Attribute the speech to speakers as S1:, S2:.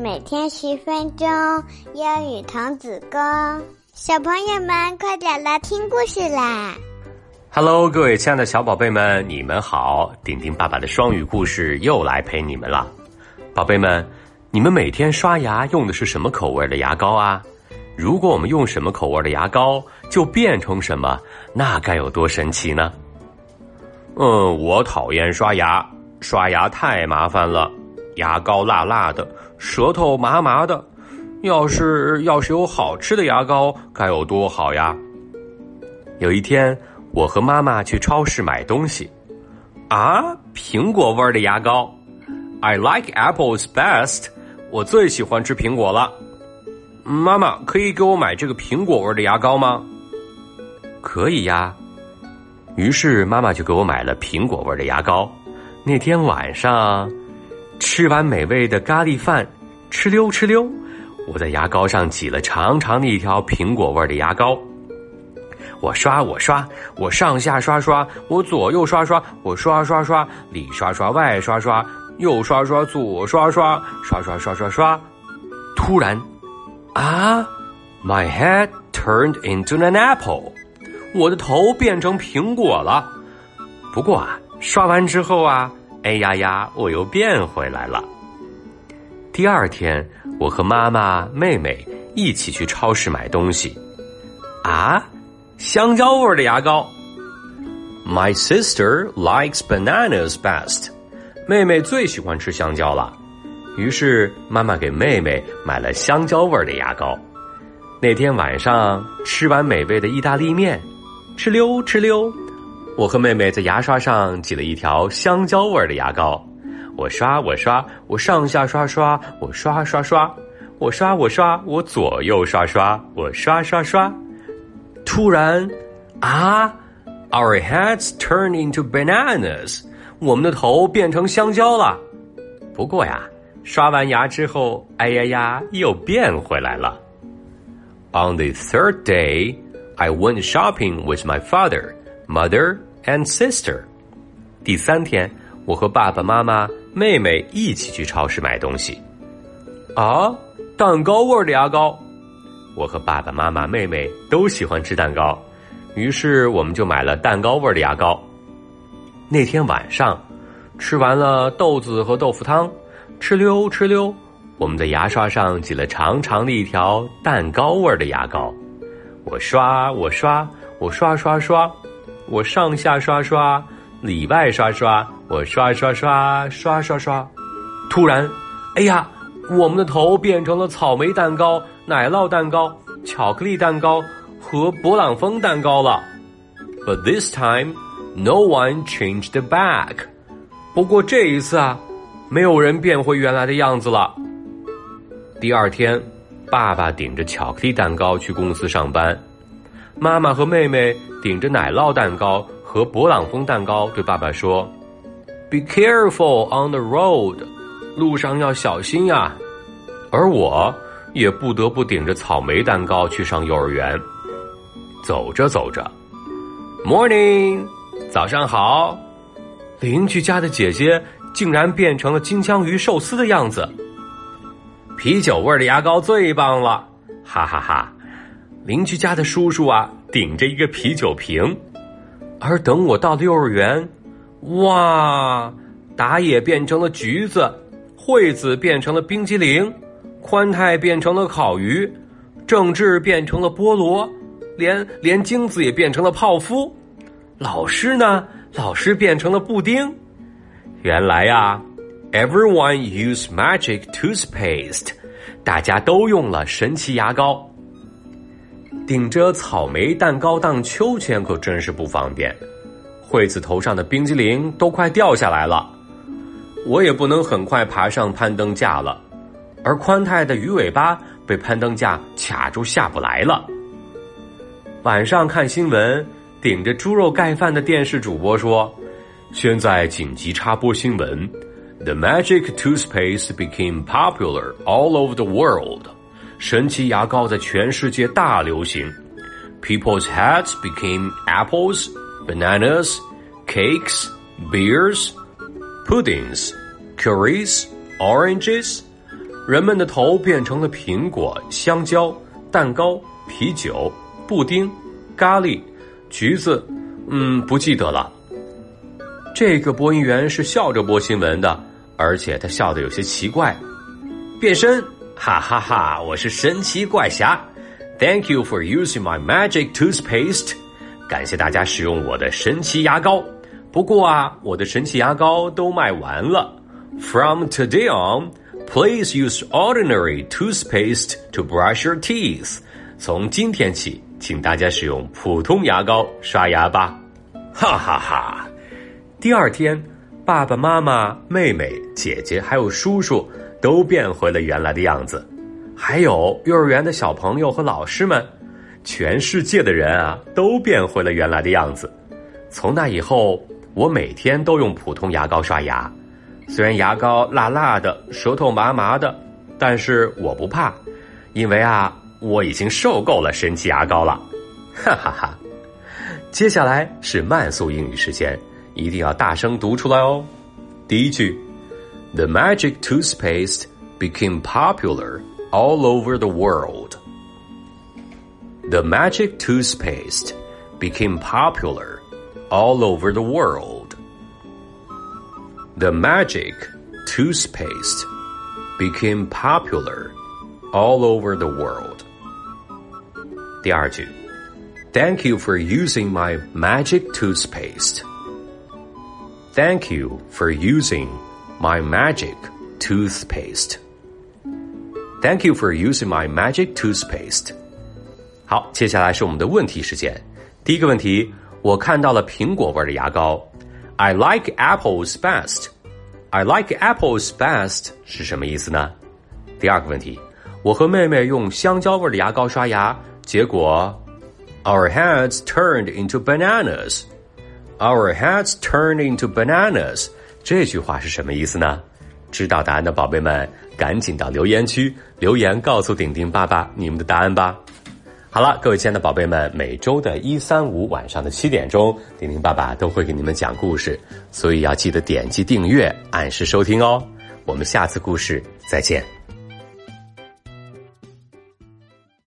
S1: 每天十分钟，英语童子功。小朋友们，快点来听故事啦
S2: ！Hello，各位亲爱的小宝贝们，你们好！丁丁爸爸的双语故事又来陪你们了。宝贝们，你们每天刷牙用的是什么口味的牙膏啊？如果我们用什么口味的牙膏，就变成什么，那该有多神奇呢？嗯，我讨厌刷牙，刷牙太麻烦了，牙膏辣辣的，舌头麻麻的。要是要是有好吃的牙膏，该有多好呀！有一天，我和妈妈去超市买东西，啊，苹果味儿的牙膏，I like apples best，我最喜欢吃苹果了。妈妈，可以给我买这个苹果味的牙膏吗？可以呀。于是妈妈就给我买了苹果味的牙膏。那天晚上，吃完美味的咖喱饭，哧溜哧溜，我在牙膏上挤了长长的一条苹果味的牙膏。我刷我刷，我上下刷刷，我左右刷刷，我刷刷刷，里刷刷外刷刷，右刷刷左刷刷，刷刷刷刷刷。突然，啊，My head turned into an apple。我的头变成苹果了，不过啊，刷完之后啊，哎呀呀，我又变回来了。第二天，我和妈妈、妹妹一起去超市买东西，啊，香蕉味的牙膏。My sister likes bananas best。妹妹最喜欢吃香蕉了，于是妈妈给妹妹买了香蕉味的牙膏。那天晚上吃完美味的意大利面。哧溜哧溜，我和妹妹在牙刷上挤了一条香蕉味儿的牙膏。我刷我刷，我上下刷刷，我刷刷刷，我刷我刷，我左右刷刷，我刷刷刷。突然，啊，Our heads turn into bananas，我们的头变成香蕉了。不过呀，刷完牙之后，哎呀呀，又变回来了。On the third day. I went shopping with my father, mother, and sister. 第三天，我和爸爸妈妈、妹妹一起去超市买东西。啊，蛋糕味的牙膏！我和爸爸妈妈、妹妹都喜欢吃蛋糕，于是我们就买了蛋糕味的牙膏。那天晚上，吃完了豆子和豆腐汤，哧溜哧溜，我们的牙刷上挤了长长的一条蛋糕味的牙膏。我刷我刷我刷刷刷，我上下刷刷，里外刷刷，我刷刷刷刷刷刷。突然，哎呀，我们的头变成了草莓蛋糕、奶酪蛋糕、巧克力蛋糕和勃朗峰蛋糕了。But this time, no one changed back. 不过这一次啊，没有人变回原来的样子了。第二天。爸爸顶着巧克力蛋糕去公司上班，妈妈和妹妹顶着奶酪蛋糕和勃朗峰蛋糕对爸爸说：“Be careful on the road，路上要小心呀。”而我也不得不顶着草莓蛋糕去上幼儿园。走着走着，Morning，早上好，邻居家的姐姐竟然变成了金枪鱼寿司的样子。啤酒味的牙膏最棒了，哈哈哈！邻居家的叔叔啊，顶着一个啤酒瓶，而等我到了幼儿园，哇，打野变成了橘子，惠子变成了冰激凌，宽太变成了烤鱼，郑智变成了菠萝，连连精子也变成了泡芙，老师呢？老师变成了布丁。原来呀。Everyone use magic toothpaste，大家都用了神奇牙膏。顶着草莓蛋糕荡秋千可真是不方便，惠子头上的冰激凌都快掉下来了。我也不能很快爬上攀登架了，而宽太的鱼尾巴被攀登架卡住下不来了。晚上看新闻，顶着猪肉盖饭的电视主播说：“现在紧急插播新闻。” The magic toothpaste became popular all over the world. 神奇牙膏在全世界大流行。People's heads became apples, bananas, cakes, beers, puddings, curries, oranges. 人们的头变成了苹果、香蕉、蛋糕、啤酒、布丁、咖喱、橘子，嗯，不记得了。这个播音员是笑着播新闻的，而且他笑得有些奇怪。变身，哈哈哈！我是神奇怪侠。Thank you for using my magic toothpaste。感谢大家使用我的神奇牙膏。不过啊，我的神奇牙膏都卖完了。From today on, please use ordinary toothpaste to brush your teeth. 从今天起，请大家使用普通牙膏刷牙吧。哈哈哈！第二天，爸爸妈妈、妹妹、姐姐还有叔叔都变回了原来的样子，还有幼儿园的小朋友和老师们，全世界的人啊都变回了原来的样子。从那以后。我每天都用普通牙膏刷牙，虽然牙膏辣辣的，舌头麻麻的，但是我不怕，因为啊，我已经受够了神奇牙膏了，哈哈哈！接下来是慢速英语时间，一定要大声读出来哦。第一句 ：The magic toothpaste became popular all over the world. The magic toothpaste became popular all over the world. The magic toothpaste became popular all over the world. 第二句, Thank you for using my magic toothpaste. Thank you for using my magic toothpaste. Thank you for using my magic toothpaste. 好，接下来是我们的问题时间。第一个问题，我看到了苹果味的牙膏，I like apples best。I like apples best 是什么意思呢？第二个问题，我和妹妹用香蕉味的牙膏刷牙，结果，Our heads turned into bananas。Our heads turned into bananas 这句话是什么意思呢？知道答案的宝贝们，赶紧到留言区留言告诉顶顶爸爸你们的答案吧。好了，各位亲爱的宝贝们，每周的一三五晚上的七点钟，顶顶爸爸都会给你们讲故事，所以要记得点击订阅，按时收听哦。我们下次故事再见。